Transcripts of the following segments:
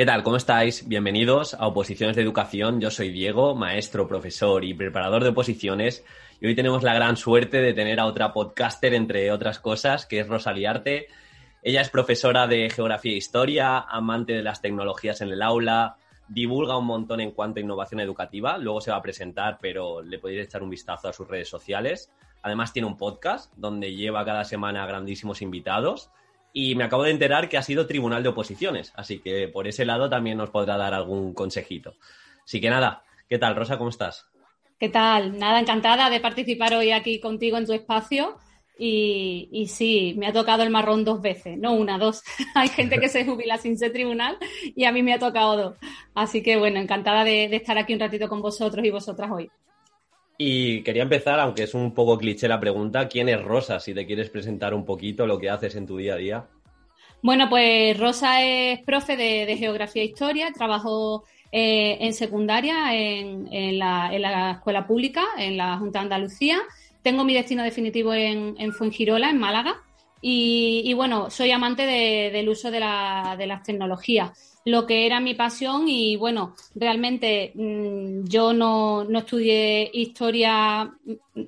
¿Qué tal? ¿Cómo estáis? Bienvenidos a Oposiciones de Educación. Yo soy Diego, maestro, profesor y preparador de oposiciones. Y hoy tenemos la gran suerte de tener a otra podcaster, entre otras cosas, que es Rosalía Arte. Ella es profesora de Geografía e Historia, amante de las tecnologías en el aula, divulga un montón en cuanto a innovación educativa. Luego se va a presentar, pero le podéis echar un vistazo a sus redes sociales. Además tiene un podcast donde lleva cada semana grandísimos invitados y me acabo de enterar que ha sido tribunal de oposiciones, así que por ese lado también nos podrá dar algún consejito. Así que nada, ¿qué tal, Rosa? ¿Cómo estás? ¿Qué tal? Nada, encantada de participar hoy aquí contigo en tu espacio. Y, sí, me ha tocado el marrón dos veces, no una, dos. Hay gente que se jubila sin ser tribunal y a mí me ha tocado dos. Así que bueno, encantada de estar aquí un ratito con vosotros y vosotras hoy. Y quería empezar, aunque es un poco cliché la pregunta, ¿quién es Rosa? Si te quieres presentar un poquito lo que haces en tu día a día. Bueno, pues Rosa es profe de, Geografía e Historia, trabajo eh, en secundaria en, la, escuela pública, en la Junta de Andalucía. Tengo mi destino definitivo en, en Fuengirola, en Málaga. Y, bueno, soy amante del uso de, de las tecnologías lo que era mi pasión y bueno, realmente mm, yo no, no, estudié historia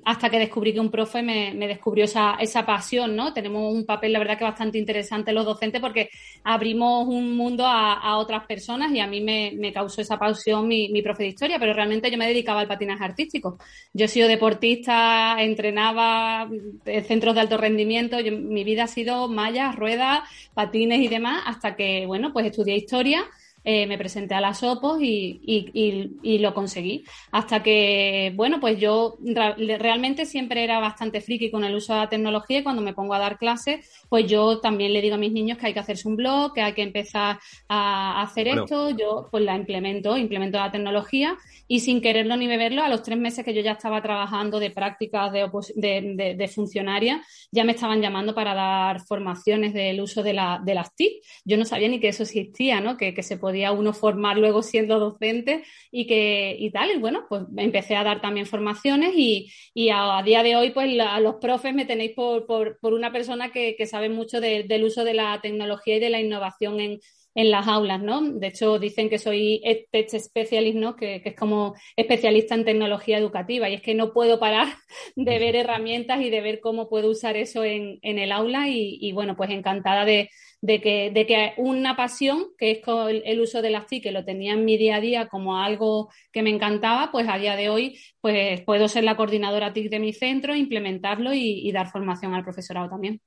hasta que descubrí que un profe me, descubrió esa, esa, pasión, ¿no? Tenemos un papel, la verdad, que bastante interesante los docentes porque abrimos un mundo a, otras personas y a mí me, causó esa pasión mi, mi, profe de historia, pero realmente yo me dedicaba al patinaje artístico. Yo he sido deportista, entrenaba en centros de alto rendimiento, mi vida ha sido mallas, ruedas, patines y demás, hasta que, bueno, pues estudié historia historia eh, me presenté a las OPOS y, lo conseguí. Hasta que, bueno, pues yo realmente siempre era bastante friki con el uso de la tecnología y cuando me pongo a dar clases, pues yo también le digo a mis niños que hay que hacerse un blog, que hay que empezar a hacer esto. Yo pues la implemento, implemento la tecnología y sin quererlo ni beberlo, a los tres meses que yo ya estaba trabajando de prácticas de, de, funcionaria, ya me estaban llamando para dar formaciones del uso de, la, de las TIC. Yo no sabía ni que eso existía, ¿no? Que, que se podía podía uno formar luego siendo docente y que y tal. Y bueno, pues empecé a dar también formaciones y, a, día de hoy, pues a los profes me tenéis por, por, una persona que, sabe mucho del uso de la tecnología y de la innovación en, las aulas, ¿no? De hecho, dicen que soy Tech Specialist, ¿no? Que, es como especialista en tecnología educativa y es que no puedo parar de ver herramientas y de ver cómo puedo usar eso en, el aula y, bueno, pues encantada de, de que, de que una pasión, que es el, uso de las TIC, que lo tenía en mi día a día como algo que me encantaba, pues a día de hoy pues puedo ser la coordinadora TIC de mi centro, implementarlo y, dar formación al profesorado también.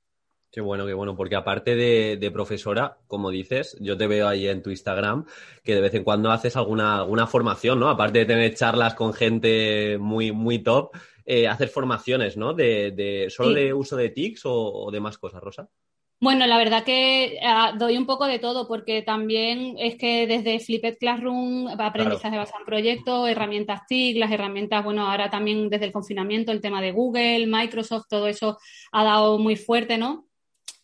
Qué bueno, qué bueno, porque aparte de, profesora, como dices, yo te veo ahí en tu Instagram que de vez en cuando haces alguna, alguna formación, ¿no? Aparte de tener charlas con gente muy, muy top, eh, hacer formaciones, ¿no? De, ¿Solo de uso de TICs o de más cosas, Rosa? Bueno, la verdad que ah, doy un poco de todo porque también es que desde Flipped Classroom, aprendizaje basado en proyectos, herramientas TIC, las herramientas, bueno, ahora también desde el confinamiento, el tema de Google, Microsoft, todo eso ha dado muy fuerte, ¿no?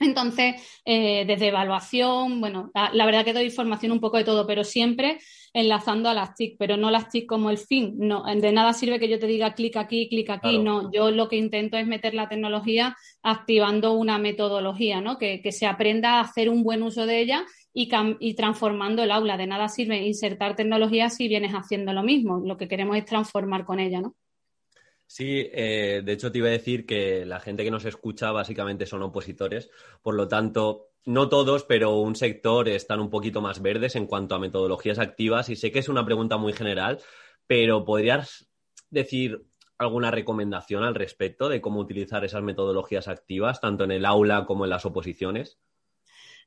Entonces, eh, desde evaluación, bueno, la, verdad que doy formación un poco de todo, pero siempre enlazando a las TIC, pero no las TIC como el fin. No, de nada sirve que yo te diga clic aquí, clic aquí. No, yo lo que intento es meter la tecnología activando una metodología, ¿no? Que, se aprenda a hacer un buen uso de ella y, y, transformando el aula. De nada sirve insertar tecnología si vienes haciendo lo mismo. Lo que queremos es transformar con ella, ¿no? Sí, eh, de hecho te iba a decir que la gente que nos escucha básicamente son opositores, por lo tanto, no todos, pero un sector están un poquito más verdes en cuanto a metodologías activas y sé que es una pregunta muy general, pero ¿podrías decir alguna recomendación al respecto de cómo utilizar esas metodologías activas, tanto en el aula como en las oposiciones?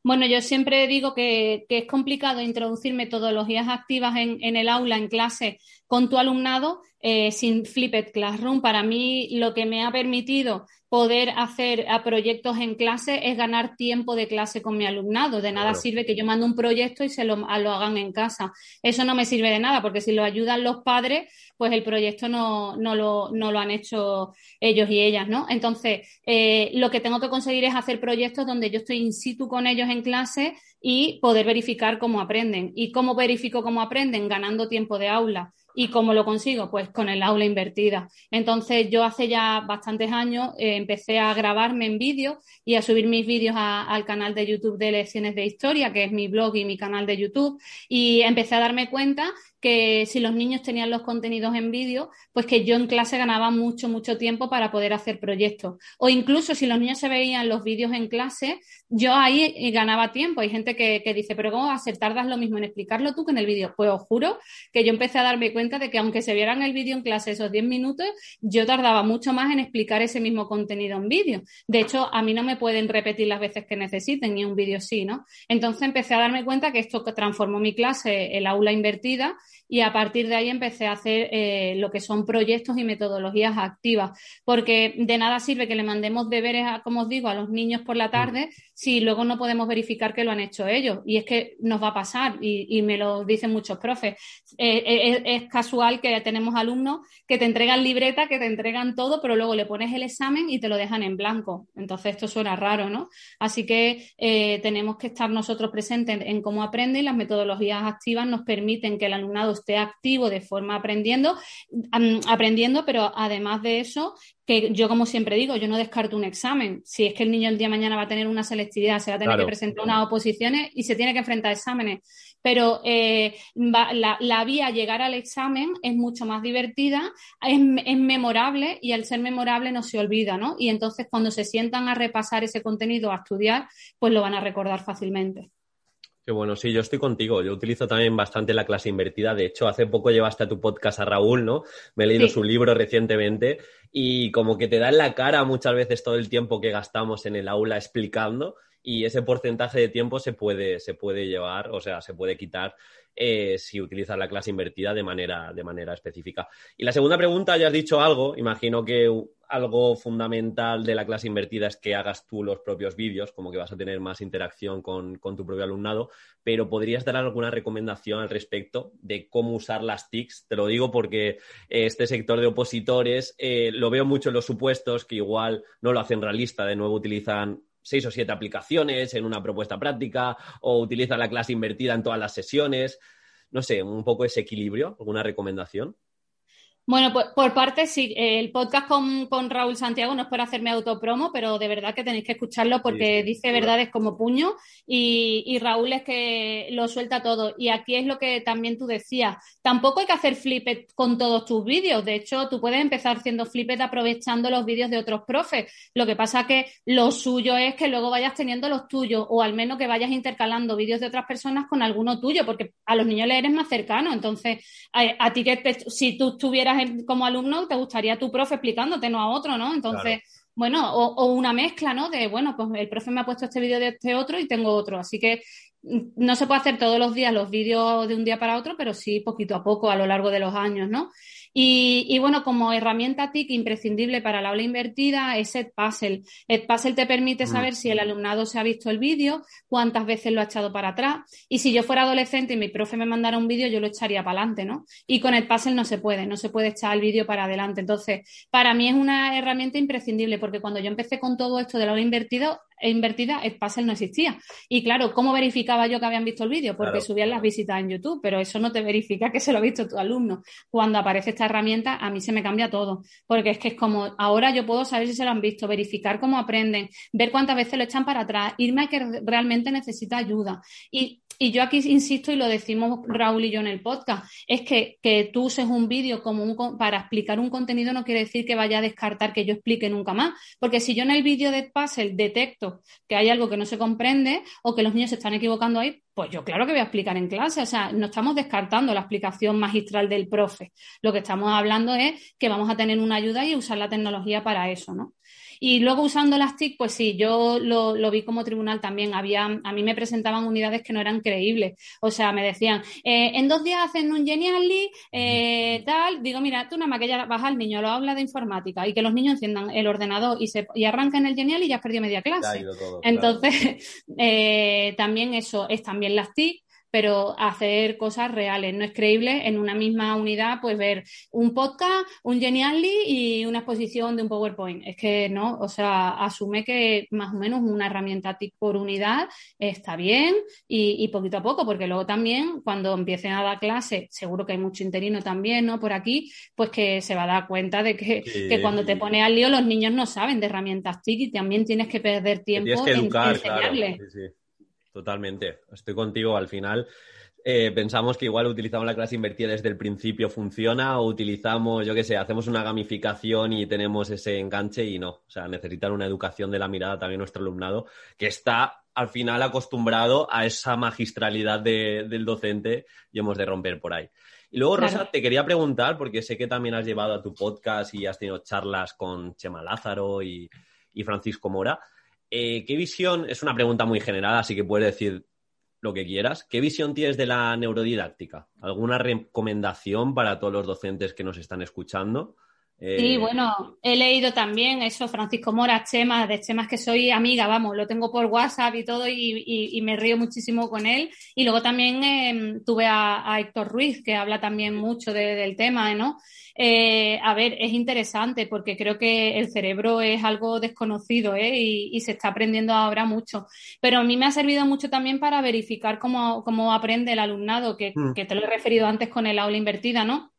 Bueno, yo siempre digo que, es complicado introducir metodologías activas en, el aula, en clase, con tu alumnado eh, sin Flipped Classroom. Para mí, lo que me ha permitido poder hacer a proyectos en clase es ganar tiempo de clase con mi alumnado. De nada sirve que yo mande un proyecto y se lo, lo, hagan en casa. Eso no me sirve de nada, porque si lo ayudan los padres, pues el proyecto no, no, lo, no lo, han hecho ellos y ellas, ¿no? Entonces, eh, lo que tengo que conseguir es hacer proyectos donde yo estoy in situ con ellos en clase y poder verificar cómo aprenden. ¿Y cómo verifico cómo aprenden? Ganando tiempo de aula ¿Y cómo lo consigo? Pues con el aula invertida. Entonces, yo hace ya bastantes años eh, empecé a grabarme en vídeo y a subir mis vídeos al canal de YouTube de Lecciones de Historia, que es mi blog y mi canal de YouTube, y empecé a darme cuenta que si los niños tenían los contenidos en vídeo, pues que yo en clase ganaba mucho, mucho tiempo para poder hacer proyectos. O incluso si los niños se veían los vídeos en clase, yo ahí eh, ganaba tiempo. Hay gente que, dice, pero ¿cómo va a ser? ¿Tardas lo mismo en explicarlo tú que en el vídeo? Pues os juro que yo empecé a darme cuenta de que aunque se vieran el vídeo en clase esos 10 minutos, yo tardaba mucho más en explicar ese mismo contenido en vídeo. De hecho, a mí no me pueden repetir las veces que necesiten y un vídeo sí, ¿no? Entonces empecé a darme cuenta que esto transformó mi clase, el aula invertida, y a partir de ahí empecé a hacer eh, lo que son proyectos y metodologías activas, porque de nada sirve que le mandemos deberes, como os digo, a los niños por la tarde si luego no podemos verificar que lo han hecho ellos. Y es que nos va a pasar, y, me lo dicen muchos profes. Eh, eh, es, casual que tenemos alumnos que te entregan libreta, que te entregan todo, pero luego le pones el examen y te lo dejan en blanco. Entonces esto suena raro, ¿no? Así que tenemos que estar nosotros presentes en, cómo aprenden. Las metodologías activas nos permiten que el alumnado esté activo de forma aprendiendo, aprendiendo, pero además de eso, que yo como siempre digo, yo no descarto un examen. Si es que el niño el día de mañana va a tener una selectividad, se va a tener que presentar unas oposiciones y se tiene que enfrentar a exámenes. Pero eh, la, vía a llegar al examen es mucho más divertida, es, es, memorable y al ser memorable no se olvida, ¿no? Y entonces cuando se sientan a repasar ese contenido, a estudiar, pues lo van a recordar fácilmente. Qué bueno, sí, yo estoy contigo. Yo utilizo también bastante la clase invertida. De hecho, hace poco llevaste a tu podcast a Raúl, ¿no? Me he leído su libro recientemente y como que te da en la cara muchas veces todo el tiempo que gastamos en el aula explicando y ese porcentaje de tiempo se puede, se puede llevar, o sea, se puede quitar eh, si utilizas la clase invertida de manera, de manera específica. Y la segunda pregunta, ya has dicho algo, imagino que algo fundamental de la clase invertida es que hagas tú los propios vídeos, como que vas a tener más interacción con, tu propio alumnado, pero ¿podrías dar alguna recomendación al respecto de cómo usar las TICs? Te lo digo porque este sector de opositores eh, lo veo mucho en los supuestos que igual no lo hacen realista, de nuevo utilizan seis o siete aplicaciones en una propuesta práctica o utiliza la clase invertida en todas las sesiones. No sé, un poco ese equilibrio, alguna recomendación. Bueno, pues por parte sí, el podcast con, Raúl Santiago no es por hacerme autopromo, pero de verdad que tenéis que escucharlo porque dice verdades como puño y, Raúl es que lo suelta todo. Y aquí es lo que también tú decías, tampoco hay que hacer flippet con todos tus vídeos, de hecho tú puedes empezar haciendo flippet aprovechando los vídeos de otros profes. Lo que pasa que lo suyo es que luego vayas teniendo los tuyos o al menos que vayas intercalando vídeos de otras personas con alguno tuyo, porque a los niños le eres más cercano. Entonces, a, ti que si tú estuvieras como alumno, te gustaría tu profe explicándote, no a otro, ¿no? Entonces, bueno, o, una mezcla, ¿no? De, bueno, pues el profe me ha puesto este vídeo de este otro y tengo otro. Así que mm, no se puede hacer todos los días los vídeos de un día para otro, pero sí poquito a poco a lo largo de los años, ¿no? Y, bueno, como herramienta TIC imprescindible para la aula invertida es Edpuzzle. Edpuzzle te permite mm. saber si el alumnado se ha visto el vídeo, cuántas veces lo ha echado para atrás. Y si yo fuera adolescente y mi profe me mandara un vídeo, yo lo echaría para adelante, ¿no? Y con Edpuzzle no se puede, no se puede echar el vídeo para adelante. Entonces, para mí es una herramienta imprescindible porque cuando yo empecé con todo esto de la aula invertida, invertida, Edpuzzle no existía. Y claro, ¿cómo verificaba yo que habían visto el vídeo? Porque subían las visitas en YouTube, pero eso no te verifica que se lo ha visto tu alumno. Cuando aparece esta herramienta, a mí se me cambia todo, porque es que es como, ahora yo puedo saber si se lo han visto, verificar cómo aprenden, ver cuántas veces lo echan para atrás, irme a que realmente necesita ayuda. Y y yo aquí insisto y lo decimos Raúl y yo en el podcast, es que, que tú uses un vídeo como un, para explicar un contenido no quiere decir que vaya a descartar que yo explique nunca más, porque si yo en el vídeo de Puzzle detecto que hay algo que no se comprende o que los niños se están equivocando ahí, pues yo claro que voy a explicar en clase, o sea, no estamos descartando la explicación magistral del profe, lo que estamos hablando es que vamos a tener una ayuda y usar la tecnología para eso, ¿no? Y luego usando las TIC, pues sí, yo lo, vi como tribunal también. Había, a mí me presentaban unidades que no eran creíbles. O sea, me decían, eh, en dos días hacen un Genially, eh, tal. Digo, mira, tú nada más que ya baja el niño, lo habla de informática y que los niños enciendan el ordenador y, se, y arrancan el Genially y ya has perdido media clase. Entonces, eh, también eso es también las TIC pero hacer cosas reales. No es creíble en una misma unidad, pues ver un podcast, un Genially y una exposición de un PowerPoint. Es que no, o sea, asume que más o menos una herramienta TIC por unidad está bien y, poquito a poco, porque luego también cuando empiecen a dar clase, seguro que hay mucho interino también, ¿no? Por aquí, pues que se va a dar cuenta de que, cuando te pones al lío los niños no saben de herramientas TIC y también tienes que perder tiempo en, enseñarles. Totalmente, estoy contigo al final. Eh, pensamos que igual utilizamos la clase invertida desde el principio funciona o utilizamos, yo qué sé, hacemos una gamificación y tenemos ese enganche y no. O sea, necesitan una educación de la mirada también nuestro alumnado que está al final acostumbrado a esa magistralidad del docente y hemos de romper por ahí. Y luego, Rosa, te quería preguntar, porque sé que también has llevado a tu podcast y has tenido charlas con Chema Lázaro y, y Francisco Mora. Eh, ¿Qué visión? Es una pregunta muy general, así que puedes decir lo que quieras. ¿Qué visión tienes de la neurodidáctica? ¿Alguna recomendación para todos los docentes que nos están escuchando? Sí, eh, bueno, he leído también eso, Francisco Mora, Chema, de Chemas que soy amiga, vamos, lo tengo por WhatsApp y todo y, me río muchísimo con él. Y luego también em, tuve a, Héctor Ruiz, que habla también mucho del tema, ¿no? Eh, a ver, es interesante porque creo que el cerebro es algo desconocido ¿eh? y, se está aprendiendo ahora mucho. Pero a mí me ha servido mucho también para verificar cómo, cómo aprende el alumnado, que, mm. que te lo he referido antes con el aula invertida, ¿no?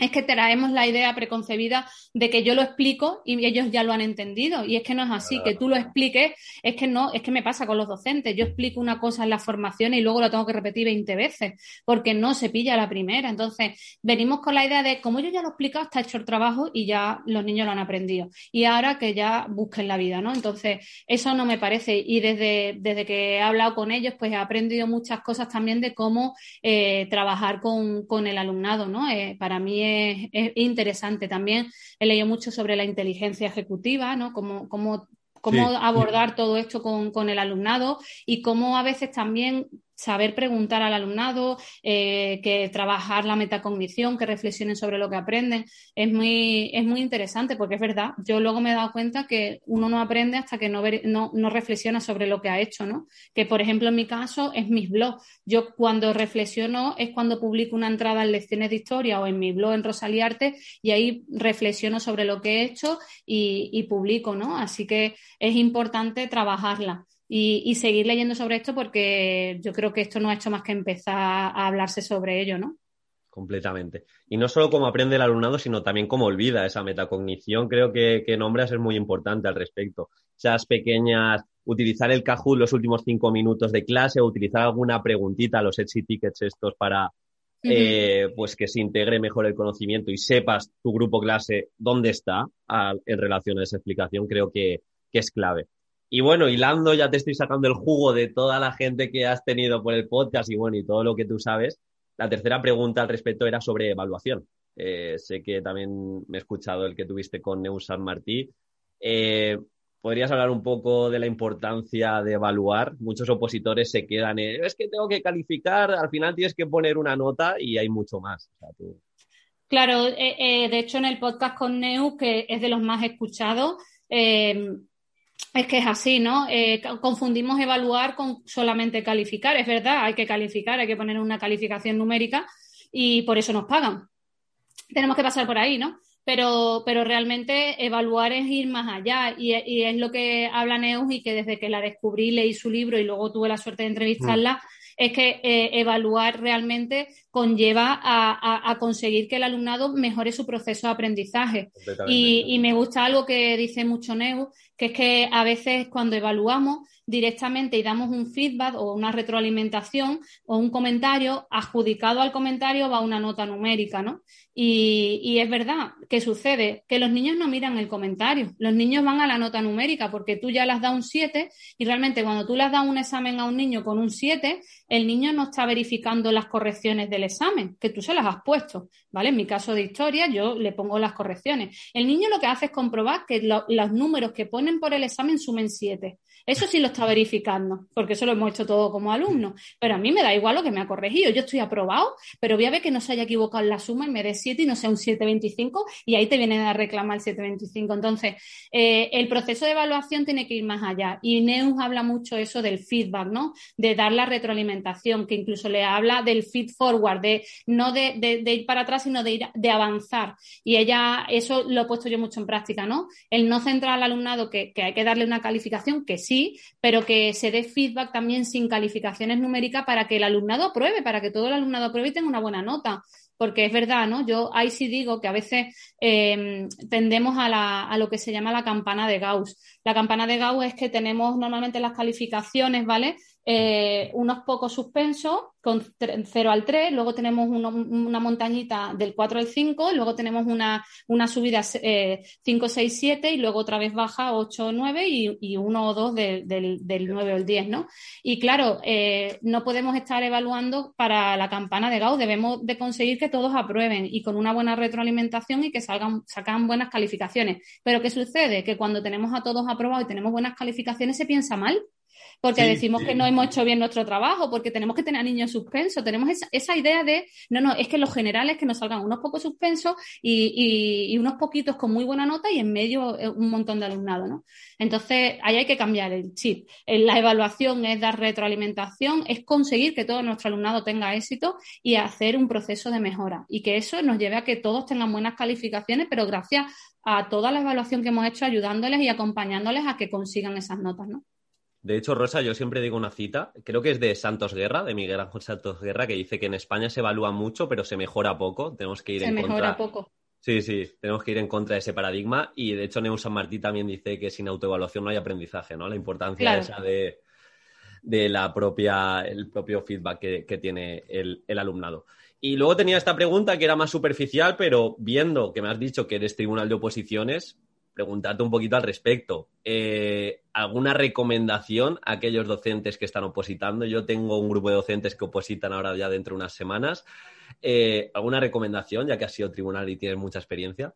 Es que traemos la idea preconcebida de que yo lo explico y ellos ya lo han entendido. Y es que no es así, que tú lo expliques, es que no, es que me pasa con los docentes. Yo explico una cosa en la formación y luego lo tengo que repetir 20 veces, porque no se pilla la primera. Entonces, venimos con la idea de, como yo ya lo he explicado, está hecho el trabajo y ya los niños lo han aprendido. Y ahora que ya busquen la vida, ¿no? Entonces, eso no me parece. Y desde, desde que he hablado con ellos, pues he aprendido muchas cosas también de cómo eh, trabajar con, con, el alumnado, ¿no? Eh, para mí es, interesante también. He leído mucho sobre la inteligencia ejecutiva, ¿no? Cómo, cómo, cómo abordar todo esto con, con, el alumnado y cómo a veces también saber preguntar al alumnado, eh, que trabajar la metacognición, que reflexionen sobre lo que aprenden, es muy, es muy interesante porque es verdad. Yo luego me he dado cuenta que uno no aprende hasta que no, no, no, reflexiona sobre lo que ha hecho, ¿no? Que, por ejemplo, en mi caso es mis blogs. Yo cuando reflexiono es cuando publico una entrada en lecciones de historia o en mi blog en Rosaliarte y ahí reflexiono sobre lo que he hecho y, y publico, ¿no? Así que es importante trabajarla y, seguir leyendo sobre esto porque yo creo que esto no ha hecho más que empezar a hablarse sobre ello, ¿no? Completamente. Y no solo cómo aprende el alumnado, sino también cómo olvida esa metacognición. Creo que, que nombras es muy importante al respecto. Esas pequeñas, utilizar el Kahoot los últimos cinco minutos de clase o utilizar alguna preguntita, los Etsy tickets estos para, eh, pues que se integre mejor el conocimiento y sepas tu grupo clase dónde está en relación a esa explicación, creo que, que es clave. Y bueno, hilando, ya te estoy sacando el jugo de toda la gente que has tenido por el podcast y bueno, y todo lo que tú sabes. La tercera pregunta al respecto era sobre evaluación. Eh, sé que también me he escuchado el que tuviste con Neus San Martí. Eh, ¿Podrías hablar un poco de la importancia de evaluar? Muchos opositores se quedan en, es que tengo que calificar, al final tienes que poner una nota y hay mucho más. Claro, eh, de hecho en el podcast con Neus, que es de los más escuchados, es que es así, ¿no? Eh, confundimos evaluar con solamente calificar. Es verdad, hay que calificar, hay que poner una calificación numérica y por eso nos pagan. Tenemos que pasar por ahí, ¿no? Pero, pero realmente evaluar es ir más allá y, es lo que habla Neus y que desde que la descubrí, leí su libro y luego tuve la suerte de entrevistarla, mm. es que eh, evaluar realmente conlleva a, conseguir que el alumnado mejore su proceso de aprendizaje. Y, y, me gusta algo que dice mucho Neus, que es que a veces cuando evaluamos directamente y damos un feedback o una retroalimentación o un comentario, adjudicado al comentario va una nota numérica, ¿no? Y, es verdad que sucede que los niños no miran el comentario, los niños van a la nota numérica porque tú ya las das un 7 y realmente cuando tú le das un examen a un niño con un 7, el niño no está verificando las correcciones del examen, que tú se las has puesto, ¿vale? En mi caso de historia yo le pongo las correcciones. El niño lo que hace es comprobar que los números que ponen por el examen sumen 7. Eso sí lo está verificando, porque eso lo hemos hecho todo como alumnos. Pero a mí me da igual lo que me ha corregido. Yo estoy aprobado, pero voy a ver que no se haya equivocado en la suma y me dé 7 y no sea un 725 y ahí te vienen a reclamar el 725. Entonces, eh, el proceso de evaluación tiene que ir más allá. Y Neus habla mucho eso del feedback, ¿no? De dar la retroalimentación, que incluso le habla del feed forward, de no de, ir para atrás, sino de ir de avanzar. Y ella, eso lo he puesto yo mucho en práctica, ¿no? El no centrar al alumnado que, que hay que darle una calificación, que sí, pero que se dé feedback también sin calificaciones numéricas para que el alumnado apruebe, para que todo el alumnado apruebe y tenga una buena nota porque es verdad, ¿no? Yo ahí sí digo que a veces eh, tendemos a, la, a, lo que se llama la campana de Gauss. La campana de Gauss es que tenemos normalmente las calificaciones, ¿vale? Eh, unos pocos suspensos con 0 al 3, luego tenemos una montañita del 4 al 5, luego tenemos una, una subida eh, 5, 6, 7 y luego otra vez baja 8, 9 y, y 1 o 2 del, del 9 o el 10, ¿no? Y claro, eh, no podemos estar evaluando para la campana de Gauss, debemos de conseguir que todos aprueben y con una buena retroalimentación y que salgan, sacan buenas calificaciones. Pero ¿qué sucede? Que cuando tenemos a todos aprobados y tenemos buenas calificaciones se piensa mal porque decimos que no hemos hecho bien nuestro trabajo, porque tenemos que tener a niños suspensos, tenemos esa, idea de, no, no, es que los generales que nos salgan unos pocos suspensos y, unos poquitos con muy buena nota y en medio eh, un montón de alumnado, ¿no? Entonces, ahí hay que cambiar el chip. La evaluación es dar retroalimentación, es conseguir que todo nuestro alumnado tenga éxito y hacer un proceso de mejora y que eso nos lleve a que todos tengan buenas calificaciones, pero gracias a toda la evaluación que hemos hecho ayudándoles y acompañándoles a que consigan esas notas, ¿no? De hecho, Rosa, yo siempre digo una cita, creo que es de Santos Guerra, de Miguel Ángel Santos Guerra, que dice que en España se evalúa mucho, pero se mejora poco. Tenemos que ir en contra. Se mejora poco. Sí, sí, tenemos que ir en contra de ese paradigma. Y de hecho, Neus San Martí también dice que sin autoevaluación no hay aprendizaje, ¿no? La importancia esa de, de, la propia, el propio feedback que, tiene el, el alumnado. Y luego tenía esta pregunta que era más superficial, pero viendo que me has dicho que eres tribunal de oposiciones, preguntarte un poquito al respecto. Eh, ¿Alguna recomendación a aquellos docentes que están opositando? Yo tengo un grupo de docentes que opositan ahora ya dentro de unas semanas. Eh, ¿Alguna recomendación, ya que has sido tribunal y tienes mucha experiencia?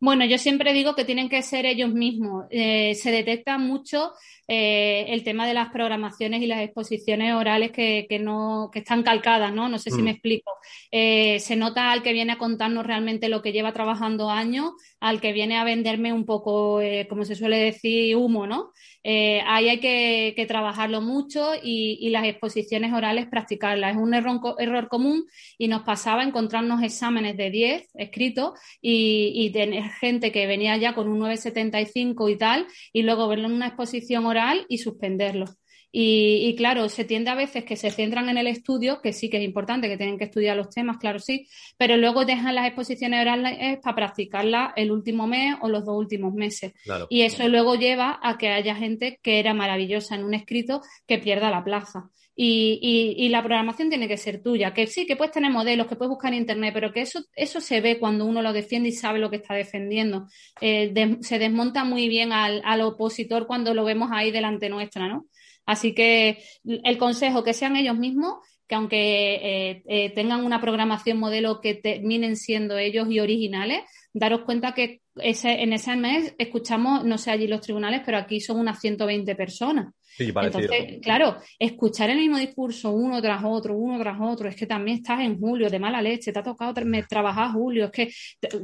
Bueno, yo siempre digo que tienen que ser ellos mismos. Eh, se detecta mucho el tema de las programaciones y las exposiciones orales que, no, que están calcadas, ¿no? No sé si me mm. explico. se nota al que viene a contarnos realmente lo que lleva trabajando años al que viene a venderme un poco, eh, como se suele decir, humo, ¿no? Eh, ahí hay que, trabajarlo mucho y, las exposiciones orales practicarlas. Es un error, común y nos pasaba encontrarnos exámenes de 10 escritos y, y, tener gente que venía ya con un 975 y tal y luego verlo en una exposición oral y suspenderlo. Y, claro, se tiende a veces que se centran en el estudio, que sí que es importante, que tienen que estudiar los temas, claro sí, pero luego dejan las exposiciones orales para practicarlas el último mes o los dos últimos meses. y eso luego lleva a que haya gente que era maravillosa en un escrito que pierda la plaza. Y, la programación tiene que ser tuya, que sí, que puedes tener modelos, que puedes buscar en internet, pero que eso, eso se ve cuando uno lo defiende y sabe lo que está defendiendo. Eh, se desmonta muy bien al, al opositor cuando lo vemos ahí delante nuestra, ¿no? Así que el consejo, que sean ellos mismos, que aunque eh, eh, tengan una programación modelo que terminen siendo ellos y originales, daros cuenta que ese, en ese mes escuchamos, no sé allí los tribunales, pero aquí son unas 120 personas. Sí, Entonces, claro, escuchar el mismo discurso uno tras otro, uno tras otro, es que también estás en julio de mala leche, te ha tocado trabajar julio, es que,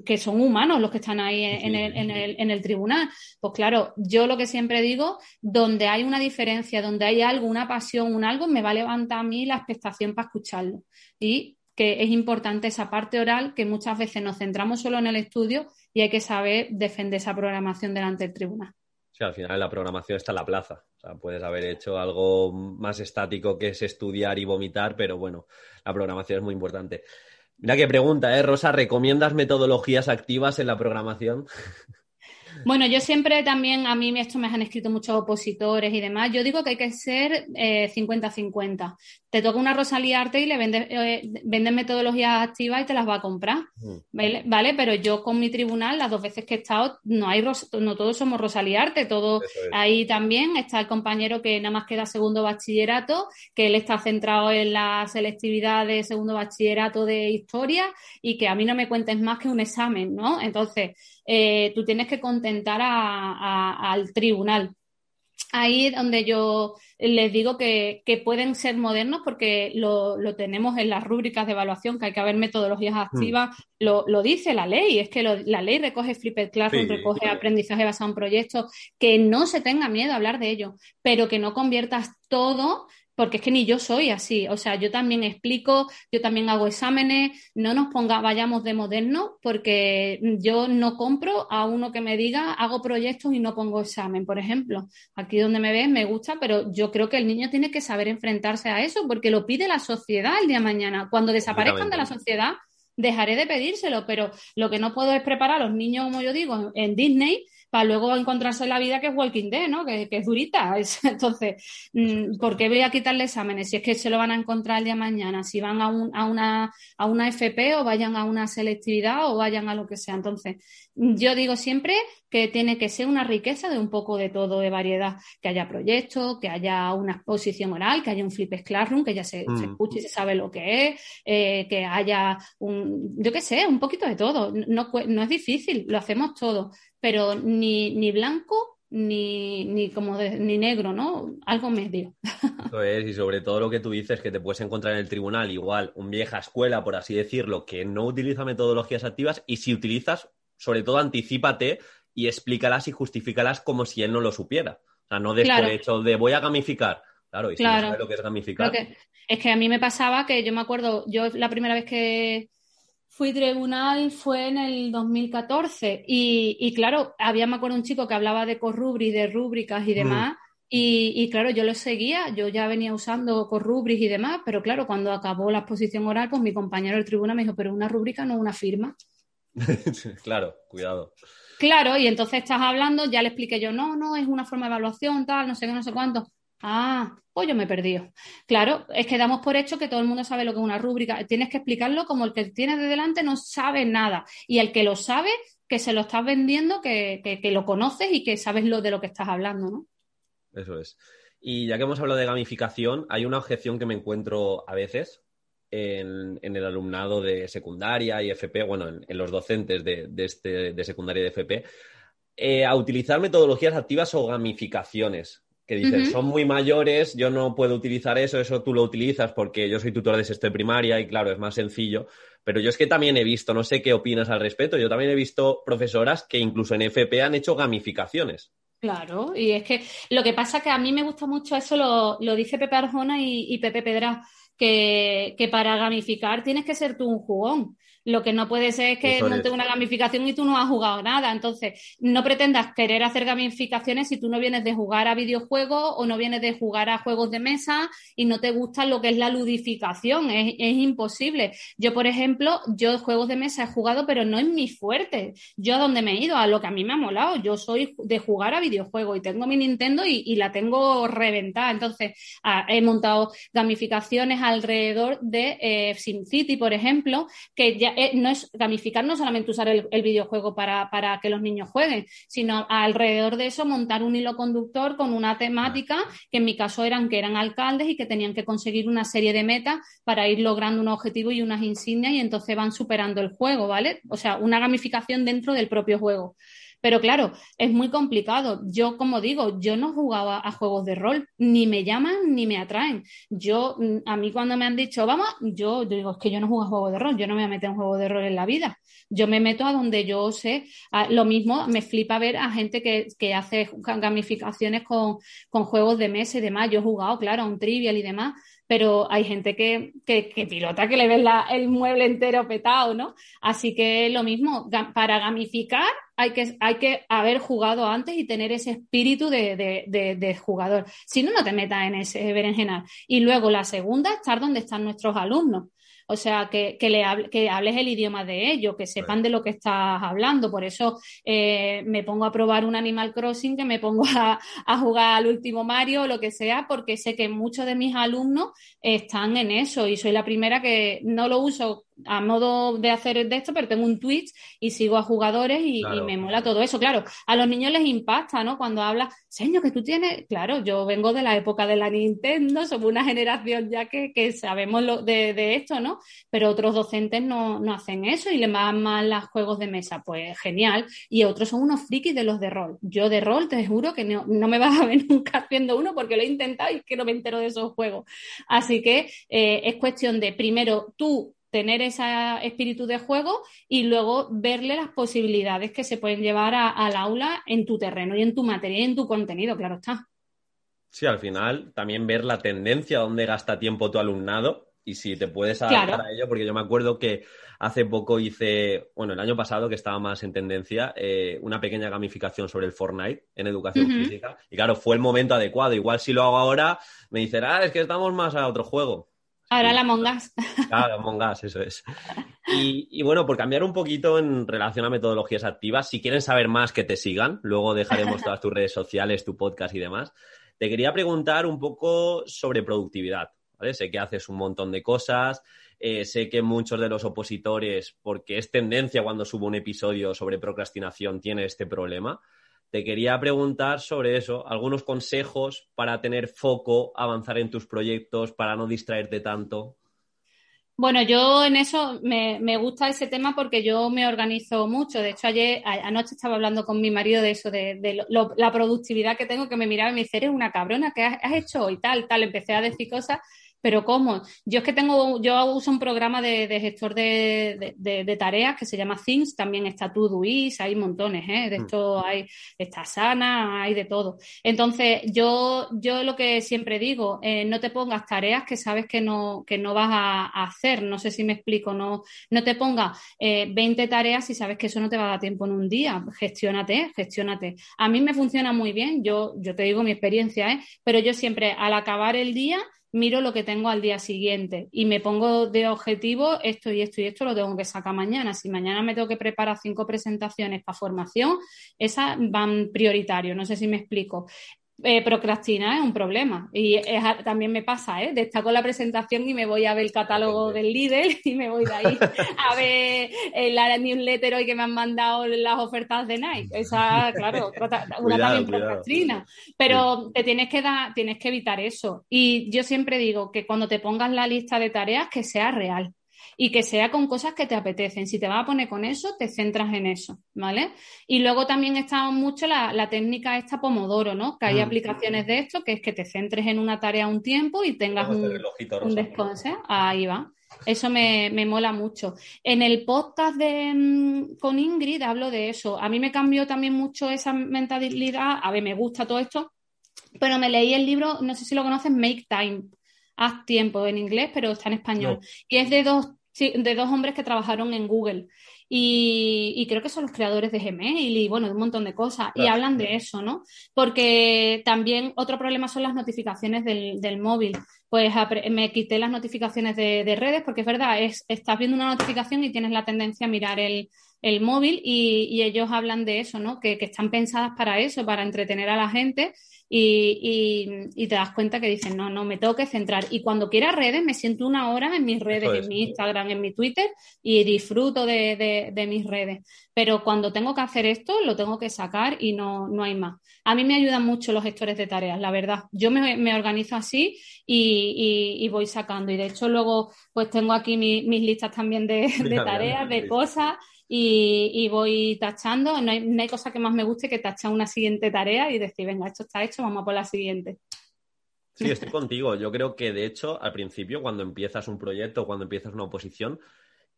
que son humanos los que están ahí en, el, en, el, en el tribunal. Pues claro, yo lo que siempre digo, donde hay una diferencia, donde hay algo, una pasión, un algo, me va a levantar a mí la expectación para escucharlo. Y que es importante esa parte oral, que muchas veces nos centramos solo en el estudio y hay que saber defender esa programación delante del tribunal. Al final la programación está la plaza. O sea, puedes haber hecho algo más estático que es estudiar y vomitar, pero bueno, la programación es muy importante. Mira qué pregunta, ¿eh, Rosa? ¿Recomiendas metodologías activas en la programación? Bueno, yo siempre también, a mí esto me han escrito muchos opositores y demás, yo digo que hay que ser 50-50. Eh, te toca una Rosalía Arte y le vendes, eh, metodologías activas y te las va a comprar, mm. ¿vale? Pero yo con mi tribunal, las dos veces que he estado, no hay no todos somos Rosalía Arte, todo ahí también está el compañero que nada más queda segundo bachillerato, que él está centrado en la selectividad de segundo bachillerato de historia y que a mí no me cuentes más que un examen, ¿no? Entonces, eh, tú tienes que contentar al tribunal. ahí es donde yo les digo que, pueden ser modernos porque lo, tenemos en las rúbricas de evaluación, que hay que haber metodologías activas, mm. lo, dice la ley, es que la ley recoge Flipped Classroom, recoge aprendizaje basado en proyectos, que no se tenga miedo a hablar de ello, pero que no conviertas todo porque es que ni yo soy así, o sea, yo también explico, yo también hago exámenes, no nos ponga, vayamos de moderno, porque yo no compro a uno que me diga, hago proyectos y no pongo examen, por ejemplo. Aquí donde me ves me gusta, pero yo creo que el niño tiene que saber enfrentarse a eso, porque lo pide la sociedad el día de mañana. Cuando desaparezcan de la sociedad, dejaré de pedírselo, pero lo que no puedo es preparar a los niños, como yo digo, en Disney para luego encontrarse en la vida que es Walking Dead, ¿no? Que, es durita. entonces, mm, ¿por qué voy a quitarle exámenes? Si es que se lo van a encontrar el día de mañana, si van a, una, a una FP o vayan a una selectividad o vayan a lo que sea. Entonces, yo digo siempre que tiene que ser una riqueza de un poco de todo, de variedad, que haya proyectos, que haya una exposición oral, que haya un flip classroom, que ya se, mm. escuche y se sabe lo que es, eh, que haya un, yo qué sé, un poquito de todo. No, no es difícil, lo hacemos todo, pero ni, ni blanco ni, ni como ni negro, ¿no? Algo medio. Eso es, y sobre todo lo que tú dices, que te puedes encontrar en el tribunal, igual, un vieja escuela, por así decirlo, que no utiliza metodologías activas, y si utilizas, sobre todo anticípate y explícalas y justifícalas como si él no lo supiera. O sea, no después de hecho de voy a gamificar. Claro, y si no sabe lo que es gamificar. es que a mí me pasaba que yo me acuerdo, yo la primera vez que, fui tribunal fue en el 2014 y, y, claro, había, me acuerdo, un chico que hablaba de corrubris, de rúbricas y mm. demás. Y, y, claro, yo lo seguía, yo ya venía usando corrubris y demás, pero claro, cuando acabó la exposición oral, pues mi compañero del tribunal me dijo, pero una rúbrica no una firma. claro, cuidado. Claro, y entonces estás hablando, ya le expliqué yo, no, no, es una forma de evaluación, tal, no sé qué, no sé cuánto. Ah, pues yo me he perdido. Claro, es que damos por hecho que todo el mundo sabe lo que es una rúbrica. Tienes que explicarlo como el que tienes de delante no sabe nada. Y el que lo sabe, que se lo estás vendiendo, que, lo conoces y que sabes lo de lo que estás hablando, ¿no? Eso es. Y ya que hemos hablado de gamificación, hay una objeción que me encuentro a veces en, el alumnado de secundaria y FP, bueno, en, los docentes de, este, de secundaria y de FP, eh, a utilizar metodologías activas o gamificaciones que dicen, son muy mayores, yo no puedo utilizar eso, eso tú lo utilizas porque yo soy tutor de sexto de primaria y claro, es más sencillo. Pero yo es que también he visto, no sé qué opinas al respecto, yo también he visto profesoras que incluso en FP han hecho gamificaciones. Claro, y es que lo que pasa que a mí me gusta mucho eso, lo, lo dice Pepe Arjona y, y Pepe Pedra, que, que, para gamificar tienes que ser tú un jugón. Lo que no puede ser es que monte una gamificación y tú no has jugado nada. Entonces, no pretendas querer hacer gamificaciones si tú no vienes de jugar a videojuegos o no vienes de jugar a juegos de mesa y no te gusta lo que es la ludificación. Es, imposible. Yo, por ejemplo, yo juegos de mesa he jugado, pero no es mi fuerte. Yo a donde me he ido, a lo que a mí me ha molado. Yo soy de jugar a videojuegos y tengo mi Nintendo y, la tengo reventada. Entonces, he montado gamificaciones alrededor de eh, SimCity, por ejemplo, que ya eh, no es gamificar, no solamente usar el, videojuego para, que los niños jueguen, sino alrededor de eso montar un hilo conductor con una temática, que en mi caso eran que eran alcaldes y que tenían que conseguir una serie de metas para ir logrando un objetivo y unas insignias y entonces van superando el juego, ¿vale? O sea, una gamificación dentro del propio juego. Pero claro, es muy complicado. Yo, como digo, yo no jugaba a juegos de rol, ni me llaman ni me atraen. Yo, mm, a mí cuando me han dicho, vamos, yo, digo, es que yo no juego a juegos de rol, yo no me voy a meter en juegos de rol en la vida. Yo me meto a donde yo sé. lo mismo me flipa ver a gente que, hace gamificaciones con, con juegos de mesa y demás. Yo he jugado, claro, a un trivial y demás pero hay gente que, que, pilota que le ves el mueble entero petado, ¿no? Así que lo mismo, para gamificar hay que, hay que haber jugado antes y tener ese espíritu de, de, de, jugador. Si no, no te metas en ese berenjenal. Y luego la segunda, estar donde están nuestros alumnos. O sea, que, que, le que hables el idioma de ellos, que sepan de lo que estás hablando. Por eso eh, me pongo a probar un Animal Crossing, que me pongo a, a, jugar al último Mario o lo que sea, porque sé que muchos de mis alumnos están en eso y soy la primera que no lo uso a modo de hacer de esto, pero tengo un Twitch y sigo a jugadores y, me mola todo eso. Claro, a los niños les impacta, ¿no? Cuando hablas, señor, que tú tienes, claro, yo vengo de la época de la Nintendo, somos una generación ya que, sabemos lo de, esto, ¿no? Pero otros docentes no, hacen eso y le van mal los juegos de mesa, pues genial. Y otros son unos frikis de los de rol. Yo de rol te juro que no, me vas a ver nunca haciendo uno porque lo he intentado y que no me entero de esos juegos. Así que eh, es cuestión de, primero, tú tener ese espíritu de juego y luego verle las posibilidades que se pueden llevar al aula en tu terreno y en tu materia y en tu contenido, claro está. Sí, al final también ver la tendencia, dónde gasta tiempo tu alumnado y si te puedes adaptar a ello, porque yo me acuerdo que hace poco hice, bueno, el año pasado que estaba más en tendencia, eh, una pequeña gamificación sobre el Fortnite en educación física. Y claro, fue el momento adecuado. Igual si lo hago ahora, me dicen, ah, es que estamos más a otro juego. Ahora la Mongas. Claro, Mongas, eso es. Y, bueno, por cambiar un poquito en relación a metodologías activas, si quieren saber más, que te sigan. Luego dejaremos todas tus redes sociales, tu podcast y demás. Te quería preguntar un poco sobre productividad. Sé que haces un montón de cosas. Eh, sé que muchos de los opositores, porque es tendencia cuando subo un episodio sobre procrastinación, tiene este problema. Te quería preguntar sobre eso, algunos consejos para tener foco, avanzar en tus proyectos, para no distraerte tanto. Bueno, yo en eso me, gusta ese tema porque yo me organizo mucho. De hecho, ayer, anoche estaba hablando con mi marido de eso, de, la productividad que tengo, que me miraba y me dice, eres una cabrona, ¿qué has hecho hoy? Tal, tal. Empecé a decir cosas pero ¿cómo? Yo es que tengo, yo uso un programa de, gestor de, tareas que se llama Things, también está Todoist, hay montones, ¿eh? De mm. esto hay, está Sana, hay de todo. Entonces, yo, yo lo que siempre digo, eh, no te pongas tareas que sabes que no, que no vas a, hacer, no sé si me explico, no, no te pongas eh, 20 tareas si sabes que eso no te va a dar tiempo en un día, gestiónate, gestiónate. A mí me funciona muy bien, yo, yo te digo mi experiencia, ¿eh? Pero yo siempre al acabar el día miro lo que tengo al día siguiente y me pongo de objetivo esto y esto y esto lo tengo que sacar mañana. Si mañana me tengo que preparar cinco presentaciones para formación, esas van prioritarios. No sé si me explico eh, procrastinar es un problema. Y también me pasa, ¿eh? De estar con la presentación y me voy a ver el catálogo del líder y me voy de ahí a ver la newsletter hoy que me han mandado las ofertas de Nike. Esa, claro, una también procrastina. Pero te tienes que dar, tienes que evitar eso. Y yo siempre digo que cuando te pongas la lista de tareas, que sea real y que sea con cosas que te apetecen. Si te vas a poner con eso, te centras en eso, ¿vale? Y luego también está mucho la, técnica esta Pomodoro, ¿no? Que hay mm. aplicaciones de esto, que es que te centres en una tarea un tiempo y tengas un, un descanso. Ahí va. Eso me, mola mucho. En el podcast de, mm, con Ingrid hablo de eso. A mí me cambió también mucho esa mentalidad. A ver, me gusta todo esto, pero me leí el libro, no sé si lo conoces, Make Time. Haz tiempo en inglés, pero está en español. Y es de dos Sí, de dos hombres que trabajaron en Google. Y, creo que son los creadores de Gmail y bueno, de un montón de cosas. Y hablan de eso, ¿no? Porque también otro problema son las notificaciones del, móvil. Pues me quité las notificaciones de, redes porque es verdad, es, estás viendo una notificación y tienes la tendencia a mirar el, móvil y, ellos hablan de eso, ¿no? Que, que están pensadas para eso, para entretener a la gente y, te das cuenta que dicen, no, no, me tengo que centrar. Y cuando quiera redes, me siento una hora en mis redes, en mi Instagram, en mi Twitter y disfruto de, mis redes. Pero cuando tengo que hacer esto, lo tengo que sacar y no, no hay más. A mí me ayudan mucho los gestores de tareas, la verdad. Yo me, organizo así y, voy sacando. Y de hecho, luego, pues tengo aquí mis listas también de, tareas, de cosas y, voy tachando. No hay, cosa que más me guste que tachar una siguiente tarea y decir, venga, esto está hecho, vamos a por la siguiente. Sí, estoy contigo. Yo creo que, de hecho, al principio, cuando empiezas un proyecto, cuando empiezas una oposición,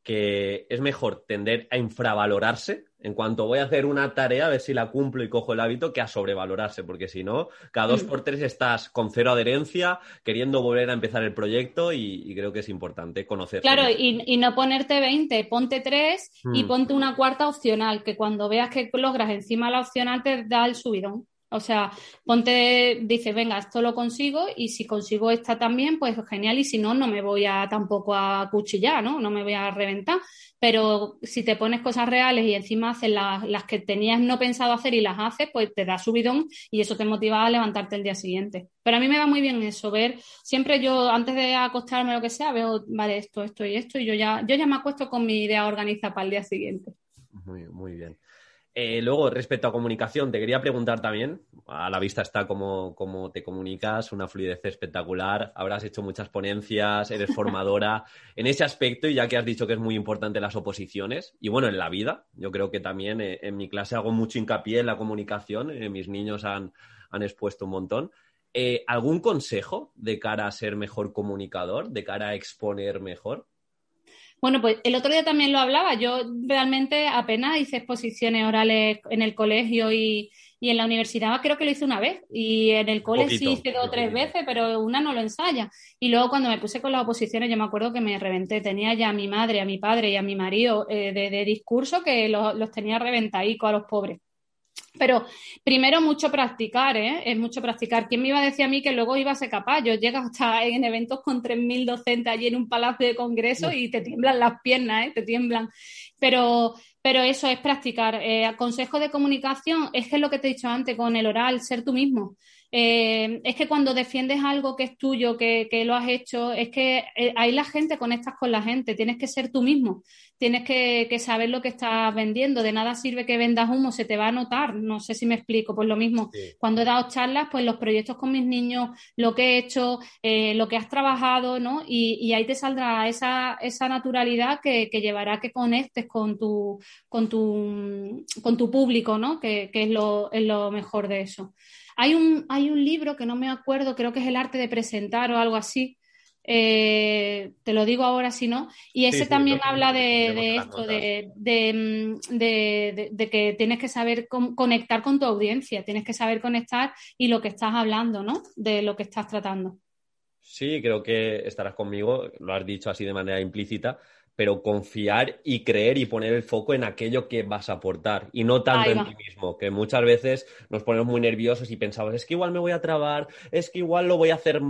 que es mejor tender a infravalorarse en cuanto voy a hacer una tarea, a ver si la cumplo y cojo el hábito, que a sobrevalorarse, porque si no, cada dos mm. por tres estás con cero adherencia, queriendo volver a empezar el proyecto y, creo que es importante conocer. Claro, y, no ponerte 20, ponte 3 y mm. ponte una cuarta opcional, que cuando veas que logras encima la opcional te da el subidón. O sea, ponte, dice, venga, esto lo consigo y si consigo esta también, pues genial y si no, no me voy a tampoco a cuchillar, ¿no? No me voy a reventar. Pero si te pones cosas reales y encima haces las, que tenías no pensado hacer y las haces, pues te da subidón y eso te motiva a levantarte el día siguiente. Pero a mí me va muy bien eso, ver, siempre yo antes de acostarme lo que sea, veo, vale, esto, esto y esto y yo ya, yo ya me acuesto con mi idea organizada para el día siguiente. Muy, muy bien. Eh, luego, respecto a comunicación, te quería preguntar también, a la vista está cómo, te comunicas, una fluidez espectacular, habrás hecho muchas ponencias, eres formadora en ese aspecto y ya que has dicho que es muy importante las oposiciones y bueno, en la vida, yo creo que también eh, en mi clase hago mucho hincapié en la comunicación, eh, mis niños han, han, expuesto un montón. ¿Algún consejo de cara a ser mejor comunicador, de cara a exponer mejor? Bueno, pues el otro día también lo hablaba. Yo realmente apenas hice exposiciones orales en el colegio y, en la universidad creo que lo hice una vez. Y en el colegio sí hice dos o tres veces, pero una no lo ensaya. Y luego cuando me puse con las oposiciones, yo me acuerdo que me reventé. Tenía ya a mi madre, a mi padre y a mi marido eh, de, discurso que los, los tenía reventadicos a los pobres. Pero primero mucho practicar, ¿eh? Es mucho practicar. ¿Quién me iba a decir a mí que luego iba a ser capaz? Yo llego hasta en eventos con 3.000 docentes allí en un palacio de congreso y te tiemblan las piernas, ¿eh? Te tiemblan. Pero, pero eso es practicar. Eh, consejo de comunicación es que es lo que te he dicho antes con el oral, ser tú mismo. Eh, es que cuando defiendes algo que es tuyo, que, lo has hecho, es que eh, ahí la gente conectas con la gente, tienes que ser tú mismo, tienes que, saber lo que estás vendiendo, de nada sirve que vendas humo, se te va a notar, no sé si me explico, pues lo mismo, cuando he dado charlas, pues los proyectos con mis niños, lo que he hecho, eh, lo que has trabajado, ¿no? Y, ahí te saldrá esa, esa naturalidad que, llevará a que conectes con tu, con tu, con tu público, ¿no? Que, es, lo, es lo mejor de eso. Hay un, hay un libro que no me acuerdo, creo que es El arte de presentar o algo así. Eh, te lo digo ahora si no. Y ese también habla de, esto, mm, de, de, que tienes que saber conectar con tu audiencia, tienes que saber conectar y lo que estás hablando, ¿no? De lo que estás tratando. Sí, creo que estarás conmigo, lo has dicho así de manera implícita, pero confiar y creer y poner el foco en aquello que vas a aportar y no tanto en ti mismo, que muchas veces nos ponemos muy nerviosos y pensamos, es que igual me voy a trabar, es que igual lo voy a hacer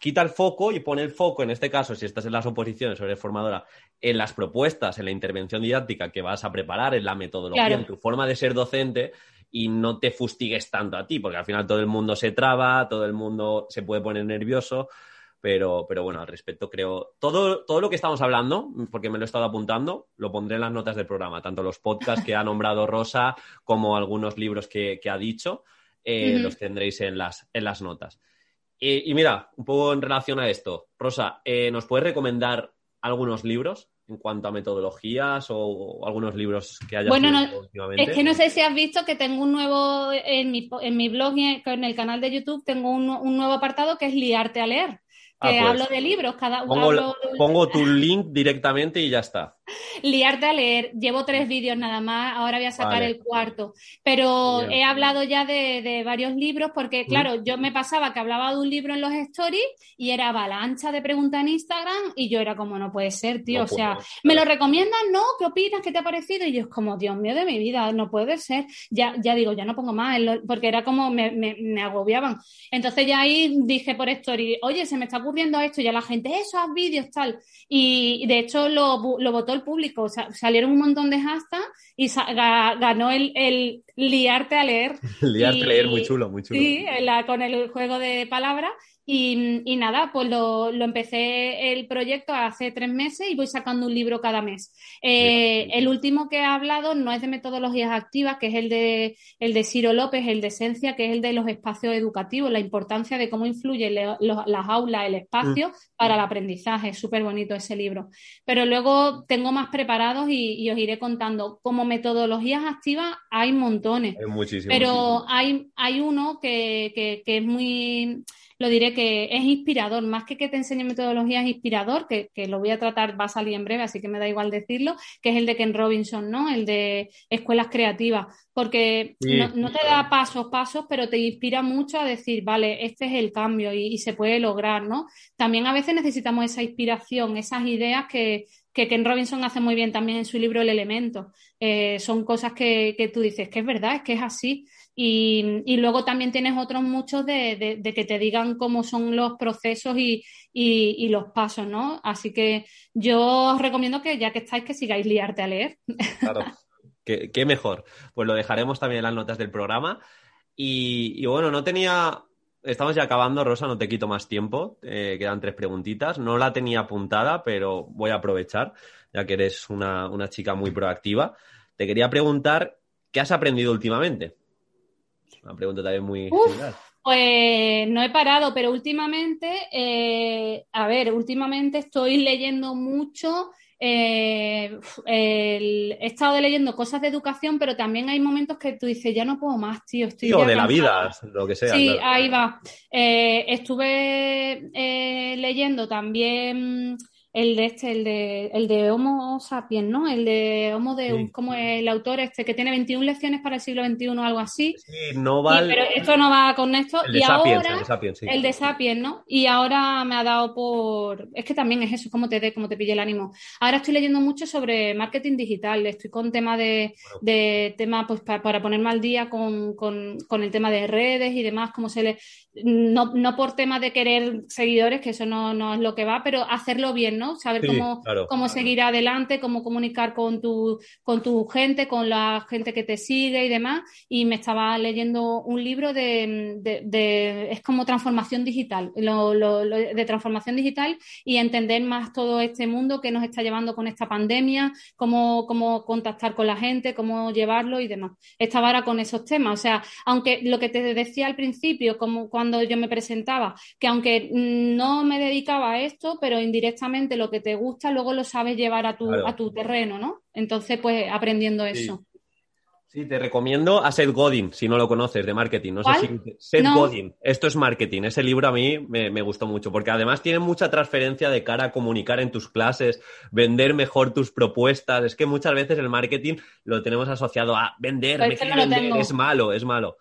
Quita el foco y pone el foco, en este caso, si estás en las oposiciones o eres formadora, en las propuestas, en la intervención didáctica que vas a preparar, en la metodología, en tu forma de ser docente y no te fustigues tanto a ti, porque al final todo el mundo se traba, todo el mundo se puede poner nervioso. Pero, pero bueno, al respecto creo, todo, todo lo que estamos hablando, porque me lo he estado apuntando, lo pondré en las notas del programa, tanto los podcasts que ha nombrado Rosa como algunos libros que, ha dicho, eh, los tendréis en las, en las notas. y mira, un poco en relación a esto, Rosa, eh, ¿nos puedes recomendar algunos libros en cuanto a metodologías o, algunos libros que hayas bueno, últimamente? Es que no sé si has visto que tengo un nuevo, en mi, en mi blog y en el canal de YouTube, tengo un, un nuevo apartado que es Liarte a leer que ah, pues. hablo de libros, cada pongo, pongo tu link directamente y ya está liarte a leer. Llevo tres vídeos nada más, ahora voy a sacar el cuarto. Pero he hablado ya de, varios libros porque, claro, yo me pasaba que hablaba de un libro en los stories y era avalancha de preguntas en Instagram y yo era como, no puede ser, tío. o sea, ¿me lo recomiendas? ¿No? ¿Qué opinas? ¿Qué te ha parecido? Y yo es como, Dios mío de mi vida, no puede ser. Ya, ya digo, ya no pongo más, porque era como, me, me, agobiaban. Entonces ya ahí dije por story, oye, se me está ocurriendo esto, y ya la gente, eso, haz vídeos, tal. Y de hecho lo, lo votó el público, salieron un montón de hashtags y ganó el, liarte a leer. liarte a leer, muy chulo, muy chulo. Sí, con el juego de palabras y, nada, pues lo, empecé el proyecto hace tres meses y voy sacando un libro cada mes. Eh, el último que he hablado no es de metodologías activas, que es el de, el de Ciro López, el de Esencia, que es el de los espacios educativos, la importancia de cómo influyen las aulas, el espacio mm. para el aprendizaje. Es súper bonito ese libro. Pero luego tengo más preparados y, os iré contando. Como metodologías activas hay montones. Hay Pero Hay, hay uno que, que es muy lo diré que es inspirador, más que que te enseñe metodología es inspirador, que, lo voy a tratar, va a salir en breve, así que me da igual decirlo, que es el de Ken Robinson, ¿no? El de escuelas creativas, porque no, te da pasos, pasos, pero te inspira mucho a decir, vale, este es el cambio y, se puede lograr, ¿no? También a veces necesitamos esa inspiración, esas ideas que, que Ken Robinson hace muy bien también en su libro El elemento. Eh, son cosas que, que, tú dices que es verdad, es que es así. Y, y luego también tienes otros muchos de, de, que te digan cómo son los procesos y, y, los pasos, ¿no? Así que yo os recomiendo que ya que estáis, que sigáis liarte a leer. Claro, qué, qué mejor. Pues lo dejaremos también en las notas del programa. Y, y, bueno, no tenía Estamos ya acabando, Rosa, no te quito más tiempo. Eh, quedan tres preguntitas. No la tenía apuntada, pero voy a aprovechar, ya que eres una, una chica muy proactiva. Te quería preguntar, ¿qué has aprendido últimamente? Una pregunta también muy Uf, Pues no he parado, pero últimamente, eh, a ver, últimamente estoy leyendo mucho eh, el, he estado leyendo cosas de educación, pero también hay momentos que tú dices, ya no puedo más, tío. Estoy o de la vida, lo que sea. Sí, ahí va. Eh, estuve eh, leyendo también el de este, el de, el de Homo sapiens, ¿no? El de Homo Deus, sí. como el autor este, que tiene 21 lecciones para el siglo XXI o algo así. Sí, no va. Y, pero esto no va con esto. El de y Sapiens, ahora, el de Sapiens, sí. el de Sapiens, ¿no? Y ahora me ha dado por. Es que también es eso, como te dé, como te pille el ánimo. Ahora estoy leyendo mucho sobre marketing digital. Estoy con tema de, bueno. de tema, pues para, para, ponerme al día con, con, con, el tema de redes y demás, cómo se le. No, no por tema de querer seguidores, que eso no, no es lo que va, pero hacerlo bien, ¿no? Saber Sí. cómo claro, cómo claro. seguir adelante, cómo comunicar con tu, con tu gente, con la gente que te sigue y demás. Y me estaba leyendo un libro de, de, de es como transformación digital, lo, lo, lo, de transformación digital y entender más todo este mundo que nos está llevando con esta pandemia, cómo, cómo contactar con la gente, cómo llevarlo y demás. Estaba ahora con esos temas. O sea, aunque lo que te decía al principio, como cuando yo me presentaba, que aunque no me dedicaba a esto, pero indirectamente lo que te gusta, luego lo sabes llevar a tu, Claro. a tu terreno, ¿no? Entonces, pues aprendiendo Sí. eso. Sí, te recomiendo a Seth Godin, si no lo conoces, de marketing. No sé si. Seth No. Godin. Esto es marketing. Ese libro a mí me, me gustó mucho, porque además tiene mucha transferencia de cara a comunicar en tus clases, vender mejor tus propuestas. Es que muchas veces el marketing lo tenemos asociado a vender, Pues este no vender. Es malo, es malo.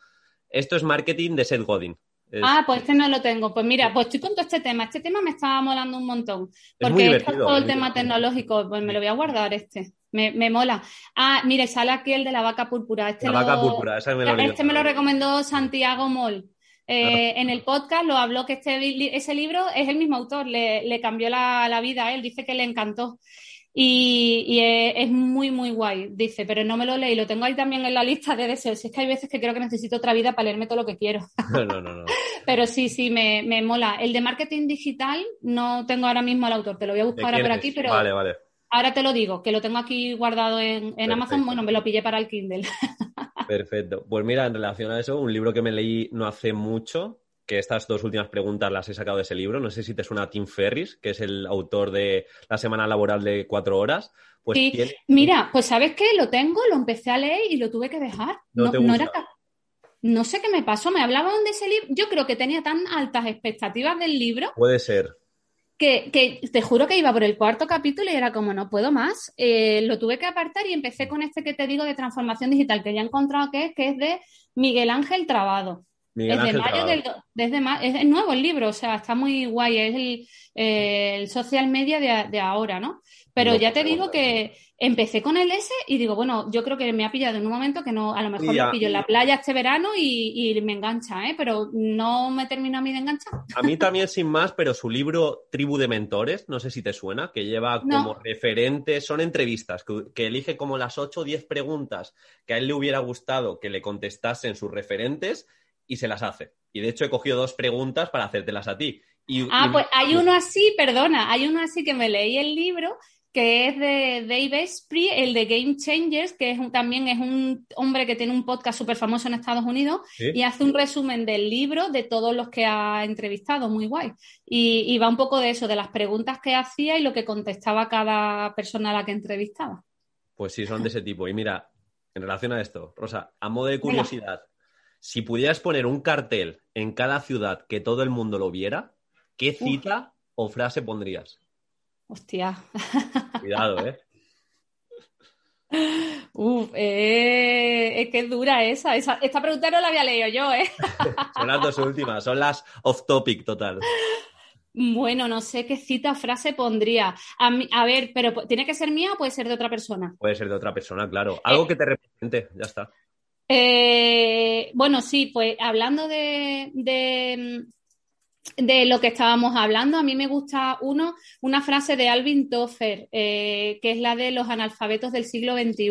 Esto es marketing de Seth Godin. Es, Ah, pues este no lo tengo. Pues mira, pues estoy con todo este tema. Este tema me estaba molando un montón. Porque es todo el muy tema tecnológico. Pues me lo voy a guardar este. Me, me mola. Ah, mire, sale aquí el de la vaca púrpura. Este La lo- vaca púrpura, esa me lo Este me lo recomendó Santiago Moll. Eh, en el podcast lo habló que este, ese libro es el mismo autor, le, le cambió la, la vida a él, dice que le encantó. Y, y es, es muy, muy guay, dice, pero no me lo leí, lo tengo ahí también en la lista de deseos. Es que hay veces que creo que necesito otra vida para leerme todo lo que quiero. No, no, no. no. Pero sí, sí, me, me mola. El de marketing digital no tengo ahora mismo al autor, te lo voy a ¿De buscar ahora por aquí, pero Vale, vale. ahora te lo digo, que lo tengo aquí guardado en, en Amazon. Bueno, me lo pillé para el Kindle. Perfecto. Pues mira, en relación a eso, un libro que me leí no hace mucho, que estas dos últimas preguntas las he sacado de ese libro. No sé si te suena Tim Ferris, que es el autor de La semana laboral de cuatro horas. Pues Sí, tiene... Mira, pues ¿sabes qué? Lo tengo, lo empecé a leer y lo tuve que dejar. No No, te era no sé qué me pasó, me hablaban de ese libro. Yo creo que tenía tan altas expectativas del libro Puede ser. que, que te juro que iba por el cuarto capítulo y era como, no puedo más. Eh, lo tuve que apartar y empecé con este que te digo de transformación digital, que ya he encontrado que es, que es de Miguel Ángel Trabado. Miguel es de Ángel mayo del desde ma- es nuevo el libro, o sea, está muy guay, es el, eh, el social media de, de ahora, ¿no? Pero No, ya te digo que empecé con el S y digo, bueno, yo creo que me ha pillado en un momento que no, a lo mejor lo pillo en la playa este verano y, y me engancha, ¿eh? Pero no me termina a mí de enganchar. A mí también sin más, pero su libro Tribu de Mentores, no sé si te suena, que lleva No. como referentes, son entrevistas, que, que elige como las 8 o 10 preguntas que a él le hubiera gustado que le contestasen sus referentes y se las hace. Y de hecho he cogido dos preguntas para hacértelas a ti. Y, Ah, y- pues hay uno así, perdona, hay uno así que me leí el libro que es de Dave Asprey, el de Game Changers, que es un- también es un hombre que tiene un podcast súper famoso en Estados Unidos ¿Sí? y hace un resumen del libro de todos los que ha entrevistado, muy guay. Y, y va un poco de eso, de las preguntas que hacía y lo que contestaba cada persona a la que entrevistaba. Pues sí, son de ese tipo. Y mira, en relación a esto, Rosa, a modo de curiosidad, si pudieras poner un cartel en cada ciudad que todo el mundo lo viera, ¿qué cita o frase pondrías? Hostia. Cuidado, ¿eh? Uf, eh, es que es dura esa. esa. Esta pregunta no la había leído yo, ¿eh? Son las dos últimas, son las off topic total. Bueno, no sé qué cita o frase pondría. A, ver, pero ¿tiene que ser mía o puede ser de otra persona? Puede ser de otra persona, claro. Algo eh, que te represente, ya está. Eh, bueno, sí, pues hablando de, de lo que estábamos hablando, a mí me gusta uno, una frase de Alvin Tofer, eh, que es la de los analfabetos del siglo XXI.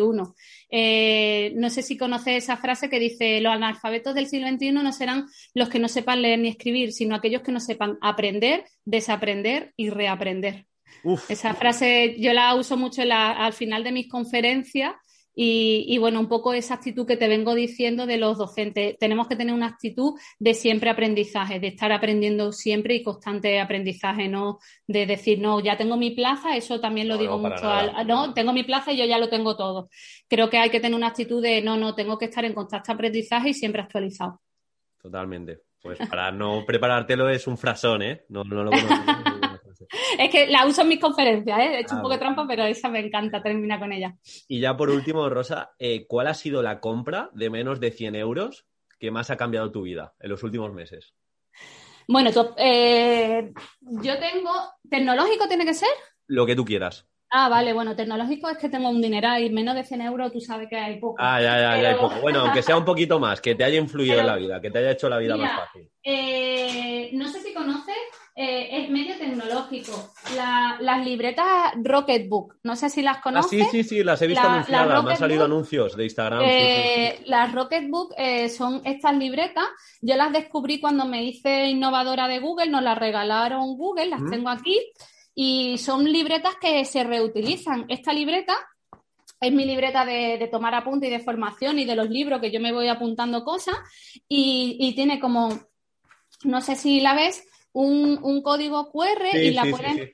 Eh, no sé si conoces esa frase que dice, los analfabetos del siglo XXI no serán los que no sepan leer ni escribir, sino aquellos que no sepan aprender, desaprender y reaprender. Esa frase yo la uso mucho al final de mis conferencias y, bueno, un poco esa actitud que te vengo diciendo de los docentes. Tenemos que tener una actitud de siempre aprendizaje, de estar aprendiendo siempre y constante aprendizaje, no de decir, no, ya tengo mi plaza, eso también lo digo mucho, al, no, tengo mi plaza y yo ya lo tengo todo. Creo que hay que tener una actitud de, no, no, tengo que estar en constante aprendizaje y siempre actualizado. Totalmente. Pues para no preparártelo es un frasón, ¿eh? No, no lo es que la uso en mis conferencias, ¿eh? he hecho un poco de trampa, pero esa me encanta, termina con ella. Y ya por último, Rosa, eh, ¿cuál ha sido la compra de menos de 100 euros que más ha cambiado tu vida en los últimos meses? Bueno, eh, yo tengo, ¿tecnológico tiene que ser? Lo que tú quieras. Ah, vale, bueno, tecnológico es que tengo un dineral y menos de 100 euros tú sabes que hay poco. Ah, ya, ya, ya hay poco. Bueno, aunque sea un poquito más, que te haya influido en la vida, que te haya hecho la vida más fácil. no sé si conoces eh, es medio tecnológico. las libretas Rocketbook, no sé si las conoces. Ah, sí, sí, sí, las he visto anunciadas, me han salido anuncios de Instagram. Eh, las Rocketbook eh, son estas libretas, yo las descubrí cuando me hice innovadora de Google, nos las regalaron Google, las mm. tengo aquí, y son libretas que se reutilizan. Esta libreta es mi libreta de, tomar apunte y de formación y de los libros que yo me voy apuntando cosas y tiene como, no sé si la ves, un, código QR y la,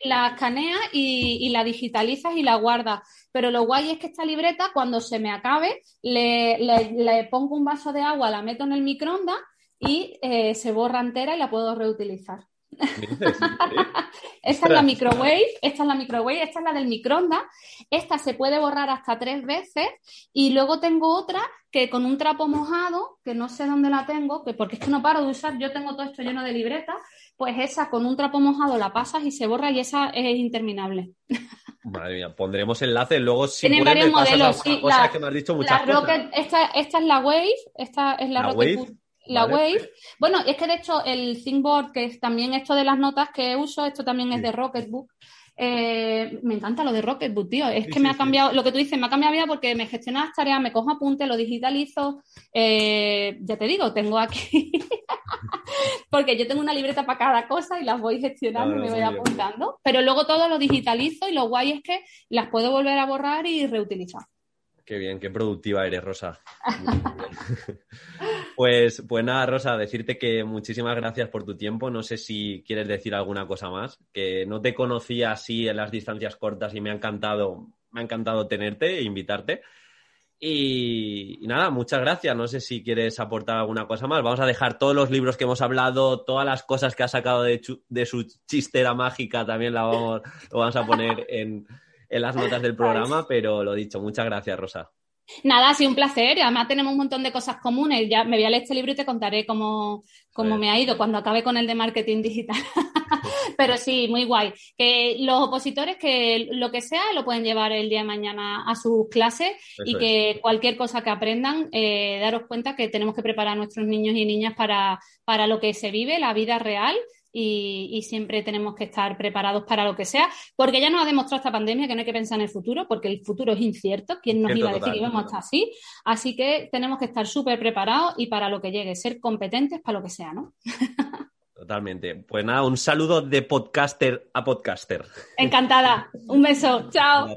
la escaneas y, la digitalizas y la guardas. Pero lo guay es que esta libreta, cuando se me acabe, le, pongo un vaso de agua, la meto en el microondas y eh, se borra entera y la puedo reutilizar. esta es la microwave, esta es la microwave, esta es la del microondas. Esta se puede borrar hasta tres veces y luego tengo otra que con un trapo mojado, que no sé dónde la tengo, que porque es que no paro de usar, yo tengo todo esto lleno de libretas, pues esa con un trapo mojado la pasas y se borra y esa es interminable. Madre mía, pondremos enlaces luego si Tiene varios modelos, sí, cosas que me has dicho muchas esta, esta, es la Wave, esta es la, Rocket la Wave. Bueno, es que de hecho el ThinkBoard, que es también esto de las notas que uso, esto también es de Rocketbook. Eh, me encanta lo de Rocketbook, tío. Es que me ha cambiado, lo que tú dices, me ha cambiado vida porque me gestiona las tareas, me cojo apuntes, lo digitalizo. Eh, ya te digo, tengo aquí. porque yo tengo una libreta para cada cosa y las voy gestionando y me voy apuntando. Pero luego todo lo digitalizo y lo guay es que las puedo volver a borrar y reutilizar. Qué bien, qué productiva eres, Rosa. pues, pues nada, Rosa, decirte que muchísimas gracias por tu tiempo. No sé si quieres decir alguna cosa más, que no te conocía así en las distancias cortas y me ha encantado, me ha encantado tenerte e invitarte. Y, nada, muchas gracias. No sé si quieres aportar alguna cosa más. Vamos a dejar todos los libros que hemos hablado, todas las cosas que ha sacado de, de su chistera mágica, también la vamos, lo vamos a poner en, en las notas del programa, pero lo dicho, muchas gracias, Rosa. Nada, ha sido un placer. Además, tenemos un montón de cosas comunes. Ya me voy a leer este libro y te contaré cómo, cómo me ha ido cuando acabe con el de marketing digital. Pero sí, muy guay. Que los opositores, que lo que sea, lo pueden llevar el día de mañana a sus clases y que cualquier cosa que aprendan, eh, daros cuenta que tenemos que preparar a nuestros niños y niñas para, para lo que se vive, la vida real y, siempre tenemos que estar preparados para lo que sea, porque ya nos ha demostrado esta pandemia que no hay que pensar en el futuro, porque el futuro es incierto, ¿quién nos iba a decir que íbamos a estar así? Así que tenemos que estar súper preparados y para lo que llegue, ser competentes para lo que sea, ¿no? Totalmente. Pues nada, un saludo de podcaster a podcaster. Encantada. Un beso. Chao.